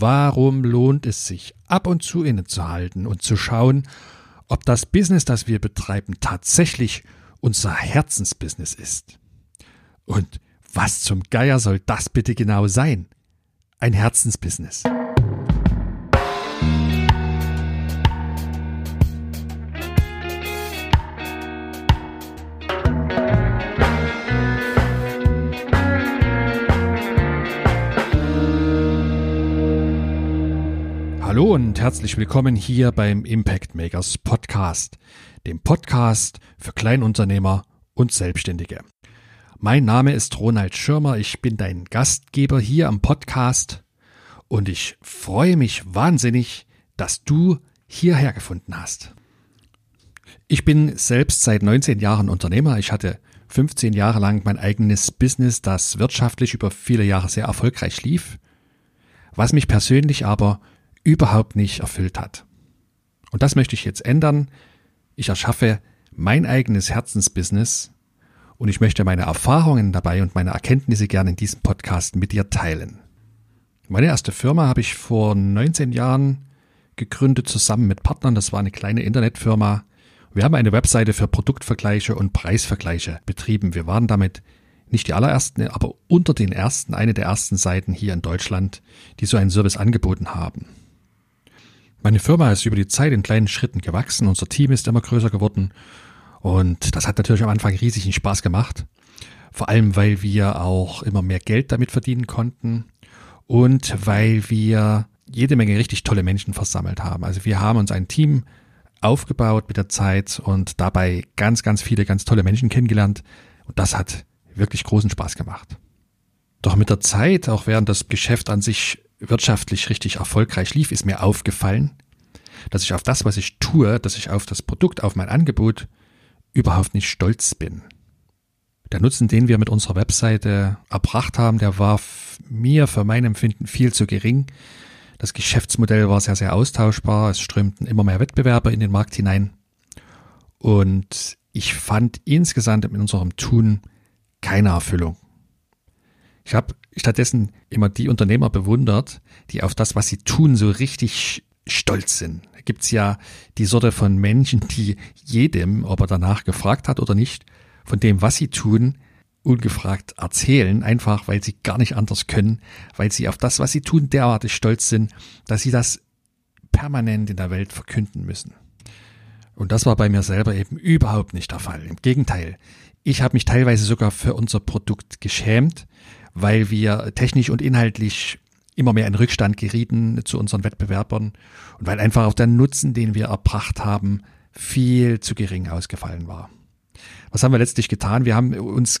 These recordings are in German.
Warum lohnt es sich, ab und zu innezuhalten und zu schauen, ob das Business, das wir betreiben, tatsächlich unser Herzensbusiness ist? Und was zum Geier soll das bitte genau sein? Ein Herzensbusiness. Herzlich willkommen hier beim Impact Makers Podcast, dem Podcast für Kleinunternehmer und Selbstständige. Mein Name ist Ronald Schirmer, ich bin dein Gastgeber hier am Podcast und ich freue mich wahnsinnig, dass du hierher gefunden hast. Ich bin selbst seit 19 Jahren Unternehmer. Ich hatte 15 Jahre lang mein eigenes Business, das wirtschaftlich über viele Jahre sehr erfolgreich lief, was mich persönlich aber überhaupt nicht erfüllt hat. Und das möchte ich jetzt ändern. Ich erschaffe mein eigenes Herzensbusiness und ich möchte meine Erfahrungen dabei und meine Erkenntnisse gerne in diesem Podcast mit dir teilen. Meine erste Firma habe ich vor 19 Jahren gegründet zusammen mit Partnern. Das war eine kleine Internetfirma. Wir haben eine Webseite für Produktvergleiche und Preisvergleiche betrieben. Wir waren damit nicht die allerersten, aber unter den ersten, eine der ersten Seiten hier in Deutschland, die so einen Service angeboten haben. Meine Firma ist über die Zeit in kleinen Schritten gewachsen, unser Team ist immer größer geworden und das hat natürlich am Anfang riesigen Spaß gemacht. Vor allem, weil wir auch immer mehr Geld damit verdienen konnten und weil wir jede Menge richtig tolle Menschen versammelt haben. Also wir haben uns ein Team aufgebaut mit der Zeit und dabei ganz, ganz viele ganz tolle Menschen kennengelernt und das hat wirklich großen Spaß gemacht. Doch mit der Zeit, auch während das Geschäft an sich wirtschaftlich richtig erfolgreich lief, ist mir aufgefallen, dass ich auf das, was ich tue, dass ich auf das Produkt, auf mein Angebot überhaupt nicht stolz bin. Der Nutzen, den wir mit unserer Webseite erbracht haben, der war mir für mein Empfinden viel zu gering. Das Geschäftsmodell war sehr, sehr austauschbar. Es strömten immer mehr Wettbewerber in den Markt hinein. Und ich fand insgesamt in unserem Tun keine Erfüllung. Ich habe stattdessen immer die Unternehmer bewundert, die auf das, was sie tun, so richtig stolz sind. Da gibt's ja die Sorte von Menschen, die jedem, ob er danach gefragt hat oder nicht, von dem, was sie tun, ungefragt erzählen, einfach weil sie gar nicht anders können, weil sie auf das, was sie tun, derartig stolz sind, dass sie das permanent in der Welt verkünden müssen. Und das war bei mir selber eben überhaupt nicht der Fall. Im Gegenteil, ich habe mich teilweise sogar für unser Produkt geschämt, weil wir technisch und inhaltlich immer mehr in Rückstand gerieten zu unseren Wettbewerbern und weil einfach auch der Nutzen, den wir erbracht haben, viel zu gering ausgefallen war. Was haben wir letztlich getan? Wir haben uns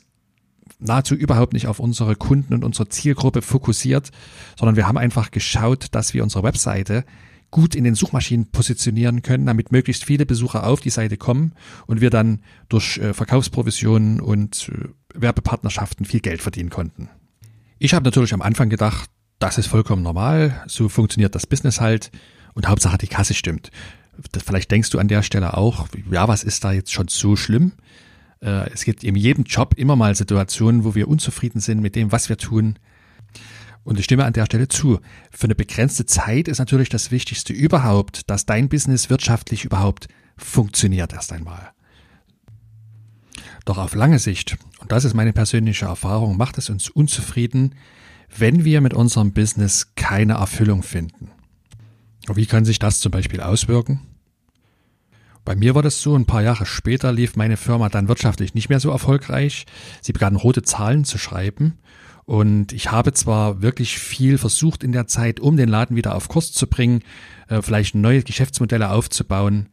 nahezu überhaupt nicht auf unsere Kunden und unsere Zielgruppe fokussiert, sondern wir haben einfach geschaut, dass wir unsere Webseite gut in den Suchmaschinen positionieren können, damit möglichst viele Besucher auf die Seite kommen und wir dann durch äh, Verkaufsprovisionen und äh, Werbepartnerschaften viel Geld verdienen konnten. Ich habe natürlich am Anfang gedacht, das ist vollkommen normal, so funktioniert das Business halt und Hauptsache die Kasse stimmt. Vielleicht denkst du an der Stelle auch, ja, was ist da jetzt schon so schlimm? Äh, es gibt in jedem Job immer mal Situationen, wo wir unzufrieden sind mit dem, was wir tun. Und ich stimme an der Stelle zu. Für eine begrenzte Zeit ist natürlich das Wichtigste überhaupt, dass dein Business wirtschaftlich überhaupt funktioniert erst einmal. Doch auf lange Sicht, und das ist meine persönliche Erfahrung, macht es uns unzufrieden, wenn wir mit unserem Business keine Erfüllung finden. Und wie kann sich das zum Beispiel auswirken? Bei mir war das so, ein paar Jahre später lief meine Firma dann wirtschaftlich nicht mehr so erfolgreich. Sie begann rote Zahlen zu schreiben. Und ich habe zwar wirklich viel versucht in der Zeit, um den Laden wieder auf Kurs zu bringen, äh, vielleicht neue Geschäftsmodelle aufzubauen.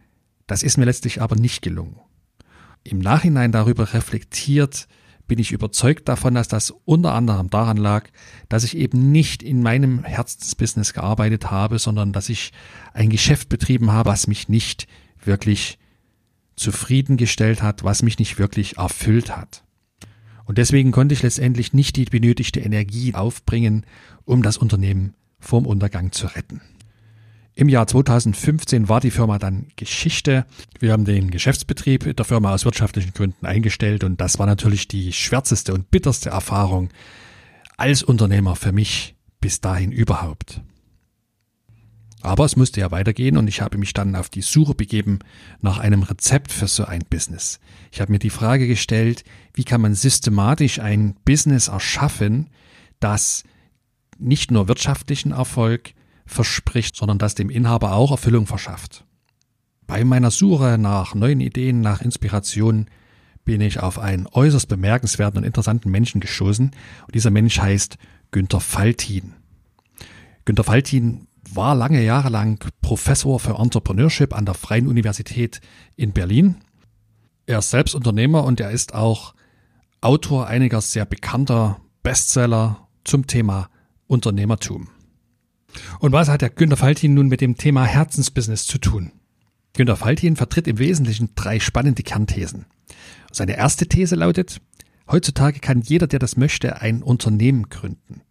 Das ist mir letztlich aber nicht gelungen im Nachhinein darüber reflektiert, bin ich überzeugt davon, dass das unter anderem daran lag, dass ich eben nicht in meinem Herzensbusiness gearbeitet habe, sondern dass ich ein Geschäft betrieben habe, was mich nicht wirklich zufriedengestellt hat, was mich nicht wirklich erfüllt hat. Und deswegen konnte ich letztendlich nicht die benötigte Energie aufbringen, um das Unternehmen vorm Untergang zu retten. Im Jahr 2015 war die Firma dann Geschichte. Wir haben den Geschäftsbetrieb der Firma aus wirtschaftlichen Gründen eingestellt und das war natürlich die schwärzeste und bitterste Erfahrung als Unternehmer für mich bis dahin überhaupt. Aber es musste ja weitergehen und ich habe mich dann auf die Suche begeben nach einem Rezept für so ein Business. Ich habe mir die Frage gestellt, wie kann man systematisch ein Business erschaffen, das nicht nur wirtschaftlichen Erfolg verspricht, sondern das dem Inhaber auch Erfüllung verschafft. Bei meiner Suche nach neuen Ideen, nach Inspiration bin ich auf einen äußerst bemerkenswerten und interessanten Menschen gestoßen. Und dieser Mensch heißt Günter Faltin. Günter Faltin war lange Jahre lang Professor für Entrepreneurship an der Freien Universität in Berlin. Er ist selbst Unternehmer und er ist auch Autor einiger sehr bekannter Bestseller zum Thema Unternehmertum. Und was hat der Günter Faltin nun mit dem Thema Herzensbusiness zu tun? Günter Faltin vertritt im Wesentlichen drei spannende Kernthesen. Seine erste These lautet, heutzutage kann jeder, der das möchte, ein Unternehmen gründen.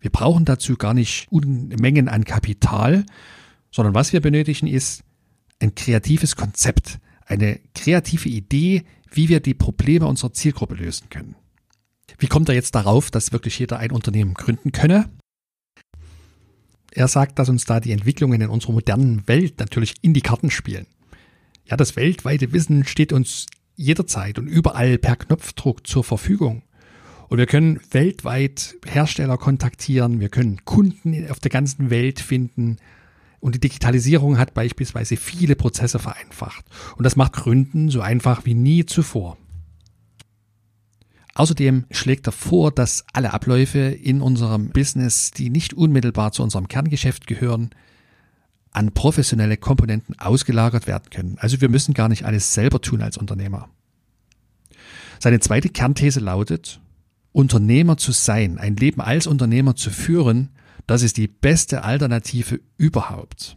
Wir brauchen dazu gar nicht Unmengen an Kapital, sondern was wir benötigen ist ein kreatives Konzept, eine kreative Idee, wie wir die Probleme unserer Zielgruppe lösen können. Wie kommt er jetzt darauf, dass wirklich jeder ein Unternehmen gründen könne? Er sagt, dass uns da die Entwicklungen in unserer modernen Welt natürlich in die Karten spielen. Ja, das weltweite Wissen steht uns jederzeit und überall per Knopfdruck zur Verfügung. Und wir können weltweit Hersteller kontaktieren, wir können Kunden auf der ganzen Welt finden. Und die Digitalisierung hat beispielsweise viele Prozesse vereinfacht. Und das macht Gründen so einfach wie nie zuvor. Außerdem schlägt er vor, dass alle Abläufe in unserem Business, die nicht unmittelbar zu unserem Kerngeschäft gehören, an professionelle Komponenten ausgelagert werden können. Also wir müssen gar nicht alles selber tun als Unternehmer. Seine zweite Kernthese lautet, Unternehmer zu sein, ein Leben als Unternehmer zu führen, das ist die beste Alternative überhaupt.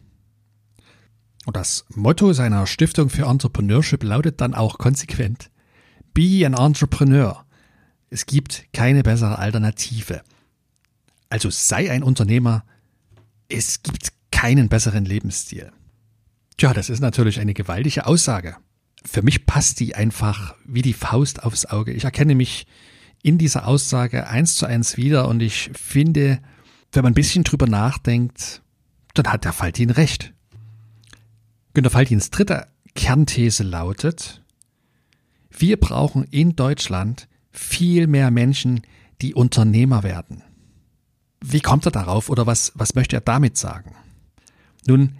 Und das Motto seiner Stiftung für Entrepreneurship lautet dann auch konsequent, Be an Entrepreneur. Es gibt keine bessere Alternative. Also sei ein Unternehmer, es gibt keinen besseren Lebensstil. Tja, das ist natürlich eine gewaltige Aussage. Für mich passt die einfach wie die Faust aufs Auge. Ich erkenne mich in dieser Aussage eins zu eins wieder und ich finde, wenn man ein bisschen drüber nachdenkt, dann hat der Faltin recht. Günter Faltins dritte Kernthese lautet, wir brauchen in Deutschland viel mehr Menschen, die Unternehmer werden. Wie kommt er darauf oder was, was möchte er damit sagen? Nun,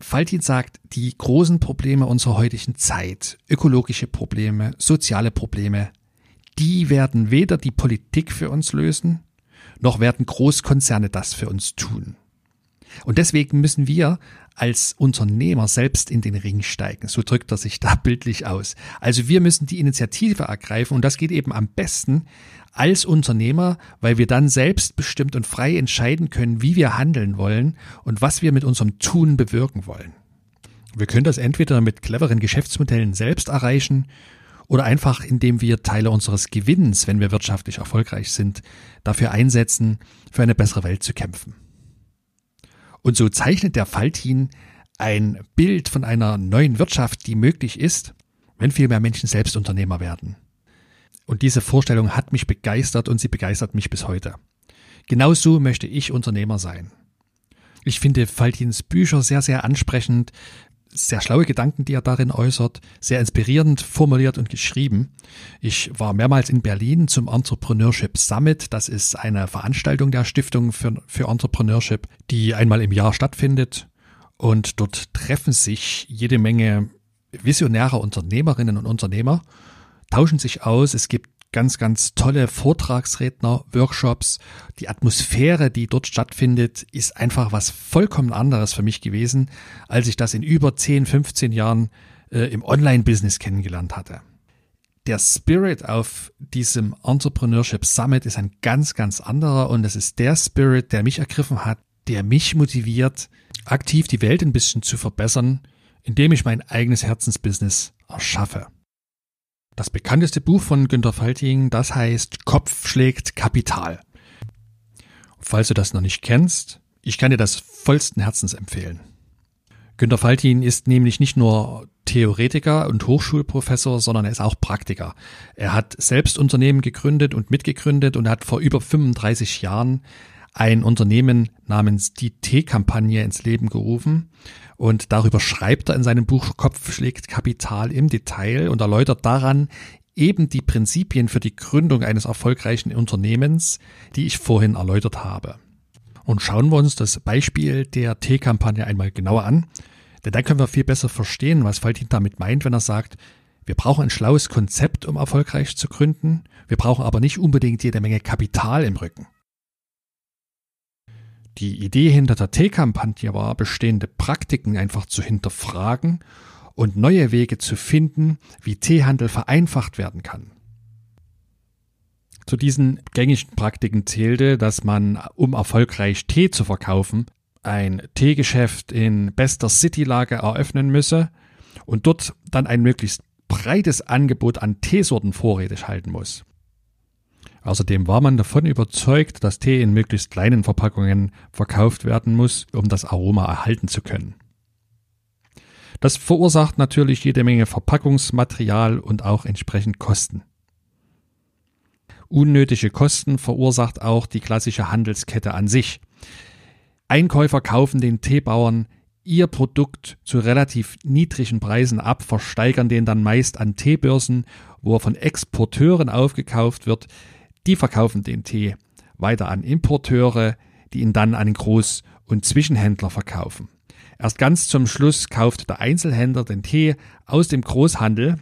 Faltin sagt, die großen Probleme unserer heutigen Zeit, ökologische Probleme, soziale Probleme, die werden weder die Politik für uns lösen, noch werden Großkonzerne das für uns tun. Und deswegen müssen wir als Unternehmer selbst in den Ring steigen. So drückt er sich da bildlich aus. Also wir müssen die Initiative ergreifen und das geht eben am besten als Unternehmer, weil wir dann selbstbestimmt und frei entscheiden können, wie wir handeln wollen und was wir mit unserem Tun bewirken wollen. Wir können das entweder mit cleveren Geschäftsmodellen selbst erreichen oder einfach indem wir Teile unseres Gewinns, wenn wir wirtschaftlich erfolgreich sind, dafür einsetzen, für eine bessere Welt zu kämpfen. Und so zeichnet der Faltin ein Bild von einer neuen Wirtschaft, die möglich ist, wenn viel mehr Menschen selbst Unternehmer werden. Und diese Vorstellung hat mich begeistert und sie begeistert mich bis heute. Genauso möchte ich Unternehmer sein. Ich finde Faltins Bücher sehr, sehr ansprechend, sehr schlaue Gedanken, die er darin äußert, sehr inspirierend formuliert und geschrieben. Ich war mehrmals in Berlin zum Entrepreneurship Summit. Das ist eine Veranstaltung der Stiftung für, für Entrepreneurship, die einmal im Jahr stattfindet. Und dort treffen sich jede Menge visionäre Unternehmerinnen und Unternehmer, tauschen sich aus. Es gibt ganz, ganz tolle Vortragsredner, Workshops. Die Atmosphäre, die dort stattfindet, ist einfach was vollkommen anderes für mich gewesen, als ich das in über 10, 15 Jahren äh, im Online-Business kennengelernt hatte. Der Spirit auf diesem Entrepreneurship Summit ist ein ganz, ganz anderer und es ist der Spirit, der mich ergriffen hat, der mich motiviert, aktiv die Welt ein bisschen zu verbessern, indem ich mein eigenes Herzensbusiness erschaffe. Das bekannteste Buch von Günter Falting, das heißt Kopf schlägt Kapital. Falls du das noch nicht kennst, ich kann dir das vollsten Herzens empfehlen. Günter Faltin ist nämlich nicht nur Theoretiker und Hochschulprofessor, sondern er ist auch Praktiker. Er hat selbst Unternehmen gegründet und mitgegründet und hat vor über 35 Jahren ein Unternehmen namens die T-Kampagne ins Leben gerufen. Und darüber schreibt er in seinem Buch Kopf schlägt Kapital im Detail und erläutert daran eben die Prinzipien für die Gründung eines erfolgreichen Unternehmens, die ich vorhin erläutert habe. Und schauen wir uns das Beispiel der T-Kampagne einmal genauer an, denn dann können wir viel besser verstehen, was Faltin damit meint, wenn er sagt, wir brauchen ein schlaues Konzept, um erfolgreich zu gründen, wir brauchen aber nicht unbedingt jede Menge Kapital im Rücken. Die Idee hinter der T-Kampagne war, bestehende Praktiken einfach zu hinterfragen und neue Wege zu finden, wie Teehandel vereinfacht werden kann. Zu diesen gängigen Praktiken zählte, dass man, um erfolgreich Tee zu verkaufen, ein Teegeschäft in bester City-Lage eröffnen müsse und dort dann ein möglichst breites Angebot an Teesorten vorrätig halten muss. Außerdem war man davon überzeugt, dass Tee in möglichst kleinen Verpackungen verkauft werden muss, um das Aroma erhalten zu können. Das verursacht natürlich jede Menge Verpackungsmaterial und auch entsprechend Kosten. Unnötige Kosten verursacht auch die klassische Handelskette an sich. Einkäufer kaufen den Teebauern ihr Produkt zu relativ niedrigen Preisen ab, versteigern den dann meist an Teebörsen, wo er von Exporteuren aufgekauft wird. Die verkaufen den Tee weiter an Importeure, die ihn dann an Groß- und Zwischenhändler verkaufen. Erst ganz zum Schluss kauft der Einzelhändler den Tee aus dem Großhandel.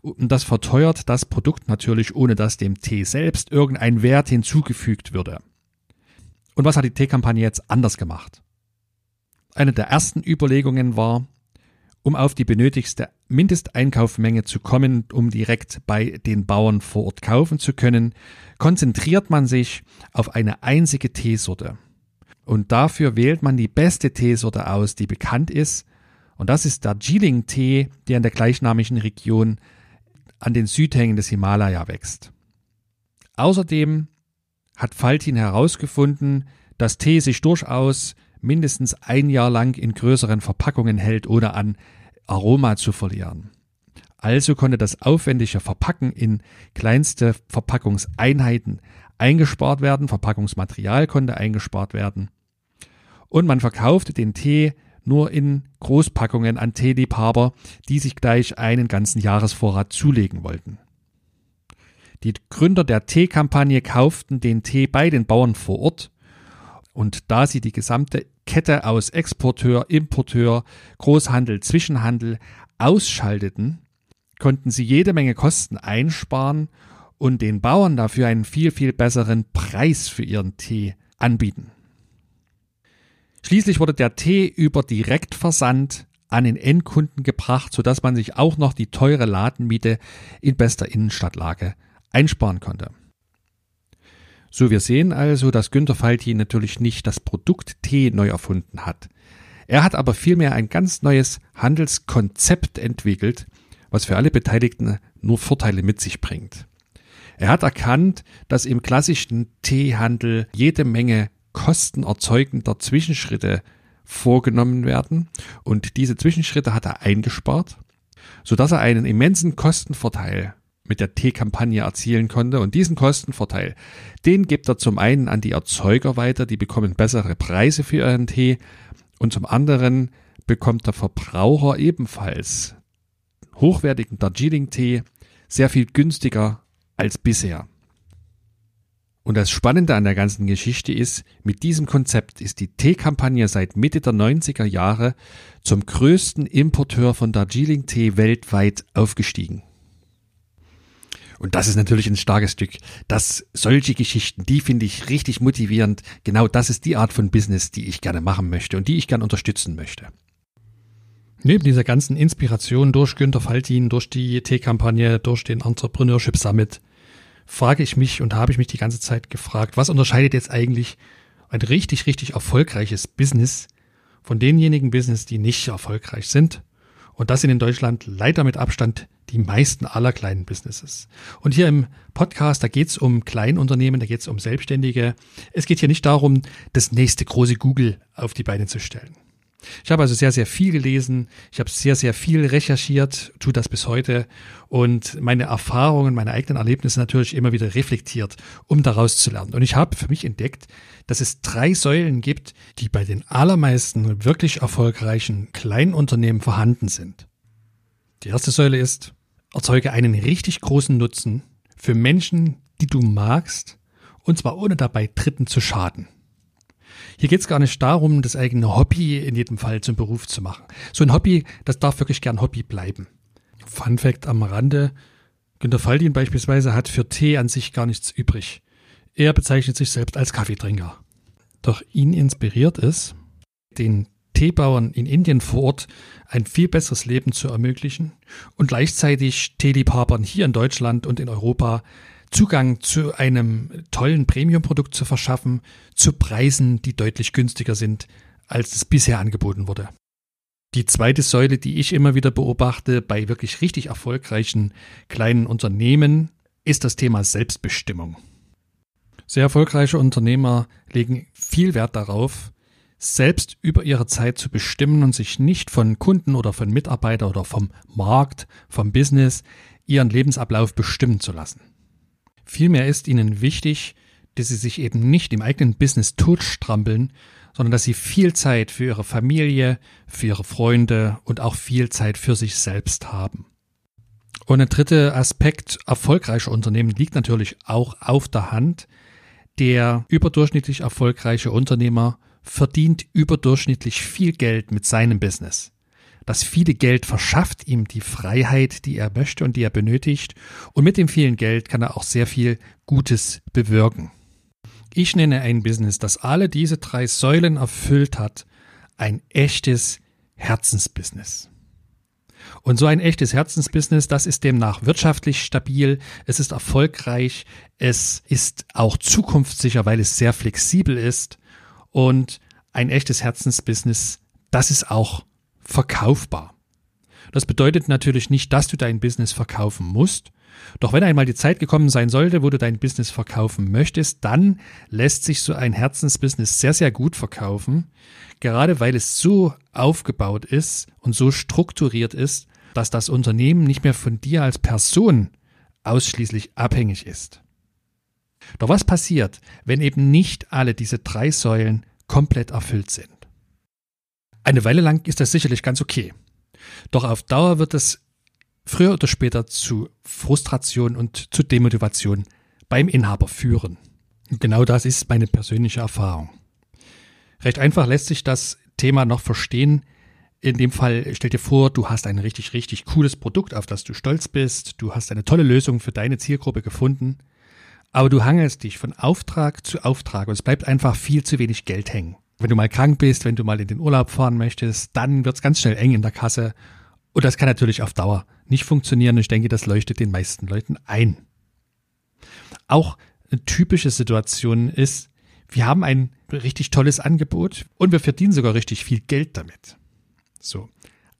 Und das verteuert das Produkt natürlich, ohne dass dem Tee selbst irgendein Wert hinzugefügt würde. Und was hat die Teekampagne jetzt anders gemacht? Eine der ersten Überlegungen war, um auf die benötigste Mindesteinkaufmenge zu kommen, um direkt bei den Bauern vor Ort kaufen zu können, konzentriert man sich auf eine einzige Teesorte. Und dafür wählt man die beste Teesorte aus, die bekannt ist. Und das ist der Jiling-Tee, der in der gleichnamigen Region an den Südhängen des Himalaya wächst. Außerdem hat Faltin herausgefunden, dass Tee sich durchaus mindestens ein Jahr lang in größeren Verpackungen hält, ohne an Aroma zu verlieren. Also konnte das aufwendige Verpacken in kleinste Verpackungseinheiten eingespart werden, Verpackungsmaterial konnte eingespart werden und man verkaufte den Tee nur in Großpackungen an Teeliebhaber, die sich gleich einen ganzen Jahresvorrat zulegen wollten. Die Gründer der Teekampagne kauften den Tee bei den Bauern vor Ort und da sie die gesamte Kette aus Exporteur, Importeur, Großhandel, Zwischenhandel ausschalteten, konnten sie jede Menge Kosten einsparen und den Bauern dafür einen viel, viel besseren Preis für ihren Tee anbieten. Schließlich wurde der Tee über Direktversand an den Endkunden gebracht, sodass man sich auch noch die teure Ladenmiete in bester Innenstadtlage einsparen konnte. So, wir sehen also, dass Günter Falti natürlich nicht das Produkt Tee neu erfunden hat. Er hat aber vielmehr ein ganz neues Handelskonzept entwickelt, was für alle Beteiligten nur Vorteile mit sich bringt. Er hat erkannt, dass im klassischen Teehandel jede Menge kostenerzeugender Zwischenschritte vorgenommen werden und diese Zwischenschritte hat er eingespart, sodass er einen immensen Kostenvorteil mit der T-Kampagne erzielen konnte. Und diesen Kostenvorteil, den gibt er zum einen an die Erzeuger weiter, die bekommen bessere Preise für ihren Tee. Und zum anderen bekommt der Verbraucher ebenfalls hochwertigen Darjeeling-Tee sehr viel günstiger als bisher. Und das Spannende an der ganzen Geschichte ist, mit diesem Konzept ist die Teekampagne seit Mitte der 90er Jahre zum größten Importeur von Darjeeling-Tee weltweit aufgestiegen. Und das ist natürlich ein starkes Stück. Das, solche Geschichten, die finde ich richtig motivierend. Genau das ist die Art von Business, die ich gerne machen möchte und die ich gerne unterstützen möchte. Neben dieser ganzen Inspiration durch Günter Faltin, durch die T-Kampagne, durch den Entrepreneurship Summit, frage ich mich und habe ich mich die ganze Zeit gefragt, was unterscheidet jetzt eigentlich ein richtig, richtig erfolgreiches Business von denjenigen Business, die nicht erfolgreich sind? Und das sind in Deutschland leider mit Abstand die meisten aller kleinen Businesses. Und hier im Podcast, da geht es um Kleinunternehmen, da geht es um Selbstständige. Es geht hier nicht darum, das nächste große Google auf die Beine zu stellen. Ich habe also sehr, sehr viel gelesen, ich habe sehr, sehr viel recherchiert, tue das bis heute und meine Erfahrungen, meine eigenen Erlebnisse natürlich immer wieder reflektiert, um daraus zu lernen. Und ich habe für mich entdeckt, dass es drei Säulen gibt, die bei den allermeisten wirklich erfolgreichen Kleinunternehmen vorhanden sind. Die erste Säule ist, erzeuge einen richtig großen Nutzen für Menschen, die du magst, und zwar ohne dabei Dritten zu schaden. Hier geht es gar nicht darum, das eigene Hobby in jedem Fall zum Beruf zu machen. So ein Hobby, das darf wirklich gern Hobby bleiben. Fun Fact am Rande. Günter Faldin beispielsweise hat für Tee an sich gar nichts übrig. Er bezeichnet sich selbst als Kaffeetrinker. Doch ihn inspiriert es, den Teebauern in Indien vor Ort ein viel besseres Leben zu ermöglichen und gleichzeitig Teeliebhabern hier in Deutschland und in Europa Zugang zu einem tollen Premium-Produkt zu verschaffen, zu Preisen, die deutlich günstiger sind, als es bisher angeboten wurde. Die zweite Säule, die ich immer wieder beobachte bei wirklich richtig erfolgreichen kleinen Unternehmen, ist das Thema Selbstbestimmung. Sehr erfolgreiche Unternehmer legen viel Wert darauf, selbst über ihre Zeit zu bestimmen und sich nicht von Kunden oder von Mitarbeitern oder vom Markt, vom Business ihren Lebensablauf bestimmen zu lassen. Vielmehr ist ihnen wichtig, dass sie sich eben nicht im eigenen Business totstrampeln, sondern dass sie viel Zeit für ihre Familie, für ihre Freunde und auch viel Zeit für sich selbst haben. Und ein dritter Aspekt erfolgreicher Unternehmen liegt natürlich auch auf der Hand. Der überdurchschnittlich erfolgreiche Unternehmer verdient überdurchschnittlich viel Geld mit seinem Business. Das viele Geld verschafft ihm die Freiheit, die er möchte und die er benötigt. Und mit dem vielen Geld kann er auch sehr viel Gutes bewirken. Ich nenne ein Business, das alle diese drei Säulen erfüllt hat, ein echtes Herzensbusiness. Und so ein echtes Herzensbusiness, das ist demnach wirtschaftlich stabil, es ist erfolgreich, es ist auch zukunftssicher, weil es sehr flexibel ist und ein echtes Herzensbusiness, das ist auch verkaufbar. Das bedeutet natürlich nicht, dass du dein Business verkaufen musst. Doch wenn einmal die Zeit gekommen sein sollte, wo du dein Business verkaufen möchtest, dann lässt sich so ein Herzensbusiness sehr, sehr gut verkaufen, gerade weil es so aufgebaut ist und so strukturiert ist, dass das Unternehmen nicht mehr von dir als Person ausschließlich abhängig ist. Doch was passiert, wenn eben nicht alle diese drei Säulen komplett erfüllt sind? Eine Weile lang ist das sicherlich ganz okay. Doch auf Dauer wird es früher oder später zu Frustration und zu Demotivation beim Inhaber führen. Und genau das ist meine persönliche Erfahrung. Recht einfach lässt sich das Thema noch verstehen. In dem Fall stell dir vor, du hast ein richtig, richtig cooles Produkt, auf das du stolz bist. Du hast eine tolle Lösung für deine Zielgruppe gefunden. Aber du hangelst dich von Auftrag zu Auftrag und es bleibt einfach viel zu wenig Geld hängen. Wenn du mal krank bist, wenn du mal in den Urlaub fahren möchtest, dann wird es ganz schnell eng in der Kasse. Und das kann natürlich auf Dauer nicht funktionieren. Ich denke, das leuchtet den meisten Leuten ein. Auch eine typische Situation ist, wir haben ein richtig tolles Angebot und wir verdienen sogar richtig viel Geld damit. So.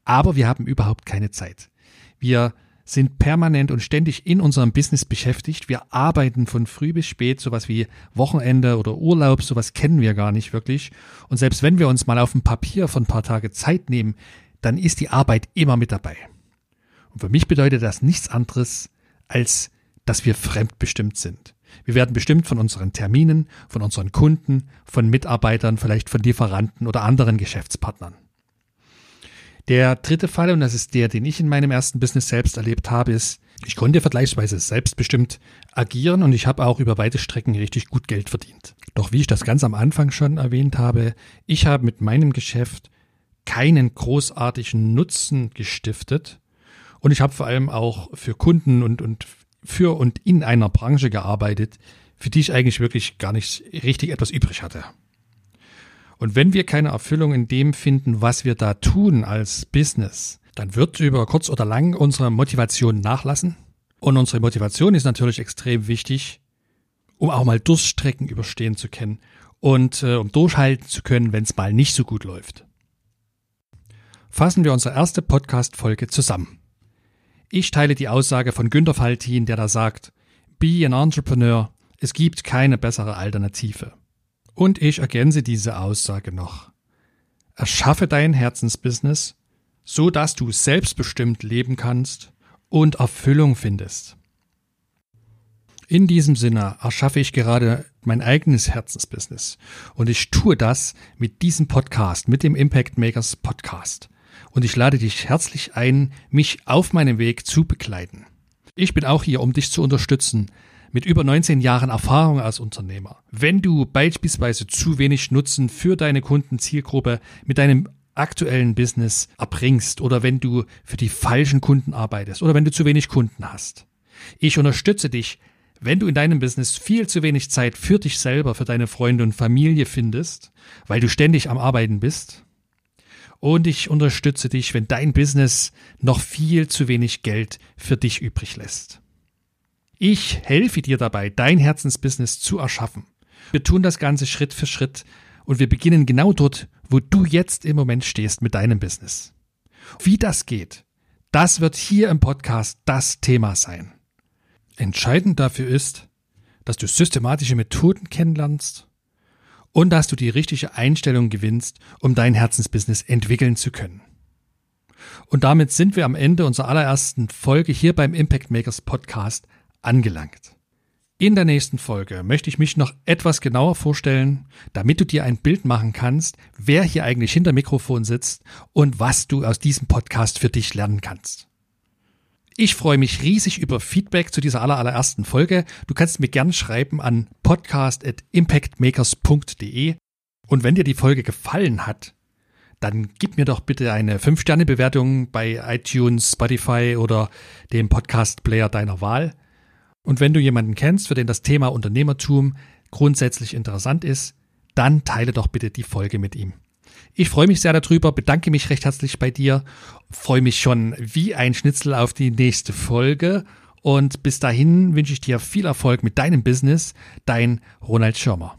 Aber wir haben überhaupt keine Zeit. Wir sind permanent und ständig in unserem Business beschäftigt. Wir arbeiten von früh bis spät, sowas wie Wochenende oder Urlaub, sowas kennen wir gar nicht wirklich. Und selbst wenn wir uns mal auf dem Papier von ein paar Tage Zeit nehmen, dann ist die Arbeit immer mit dabei. Und für mich bedeutet das nichts anderes, als dass wir fremdbestimmt sind. Wir werden bestimmt von unseren Terminen, von unseren Kunden, von Mitarbeitern, vielleicht von Lieferanten oder anderen Geschäftspartnern. Der dritte Fall, und das ist der, den ich in meinem ersten Business selbst erlebt habe, ist, ich konnte vergleichsweise selbstbestimmt agieren und ich habe auch über weite Strecken richtig gut Geld verdient. Doch wie ich das ganz am Anfang schon erwähnt habe, ich habe mit meinem Geschäft keinen großartigen Nutzen gestiftet und ich habe vor allem auch für Kunden und, und für und in einer Branche gearbeitet, für die ich eigentlich wirklich gar nicht richtig etwas übrig hatte. Und wenn wir keine Erfüllung in dem finden, was wir da tun als Business, dann wird über kurz oder lang unsere Motivation nachlassen. Und unsere Motivation ist natürlich extrem wichtig, um auch mal Durststrecken überstehen zu können und äh, um durchhalten zu können, wenn es mal nicht so gut läuft. Fassen wir unsere erste Podcast-Folge zusammen. Ich teile die Aussage von Günter Faltin, der da sagt, Be an Entrepreneur, es gibt keine bessere Alternative. Und ich ergänze diese Aussage noch. Erschaffe dein Herzensbusiness, so dass du selbstbestimmt leben kannst und Erfüllung findest. In diesem Sinne erschaffe ich gerade mein eigenes Herzensbusiness und ich tue das mit diesem Podcast, mit dem Impact Makers Podcast. Und ich lade dich herzlich ein, mich auf meinem Weg zu begleiten. Ich bin auch hier, um dich zu unterstützen, mit über 19 Jahren Erfahrung als Unternehmer. Wenn du beispielsweise zu wenig Nutzen für deine Kundenzielgruppe mit deinem aktuellen Business erbringst oder wenn du für die falschen Kunden arbeitest oder wenn du zu wenig Kunden hast. Ich unterstütze dich, wenn du in deinem Business viel zu wenig Zeit für dich selber, für deine Freunde und Familie findest, weil du ständig am Arbeiten bist. Und ich unterstütze dich, wenn dein Business noch viel zu wenig Geld für dich übrig lässt. Ich helfe dir dabei, dein Herzensbusiness zu erschaffen. Wir tun das Ganze Schritt für Schritt und wir beginnen genau dort, wo du jetzt im Moment stehst mit deinem Business. Wie das geht, das wird hier im Podcast das Thema sein. Entscheidend dafür ist, dass du systematische Methoden kennenlernst und dass du die richtige Einstellung gewinnst, um dein Herzensbusiness entwickeln zu können. Und damit sind wir am Ende unserer allerersten Folge hier beim Impact Makers Podcast angelangt. In der nächsten Folge möchte ich mich noch etwas genauer vorstellen, damit du dir ein Bild machen kannst, wer hier eigentlich hinter Mikrofon sitzt und was du aus diesem Podcast für dich lernen kannst. Ich freue mich riesig über Feedback zu dieser allerersten Folge. Du kannst mir gern schreiben an podcast@impactmakers.de und wenn dir die Folge gefallen hat, dann gib mir doch bitte eine 5-Sterne-Bewertung bei iTunes, Spotify oder dem Podcast-Player deiner Wahl. Und wenn du jemanden kennst, für den das Thema Unternehmertum grundsätzlich interessant ist, dann teile doch bitte die Folge mit ihm. Ich freue mich sehr darüber, bedanke mich recht herzlich bei dir, freue mich schon wie ein Schnitzel auf die nächste Folge und bis dahin wünsche ich dir viel Erfolg mit deinem Business, dein Ronald Schirmer.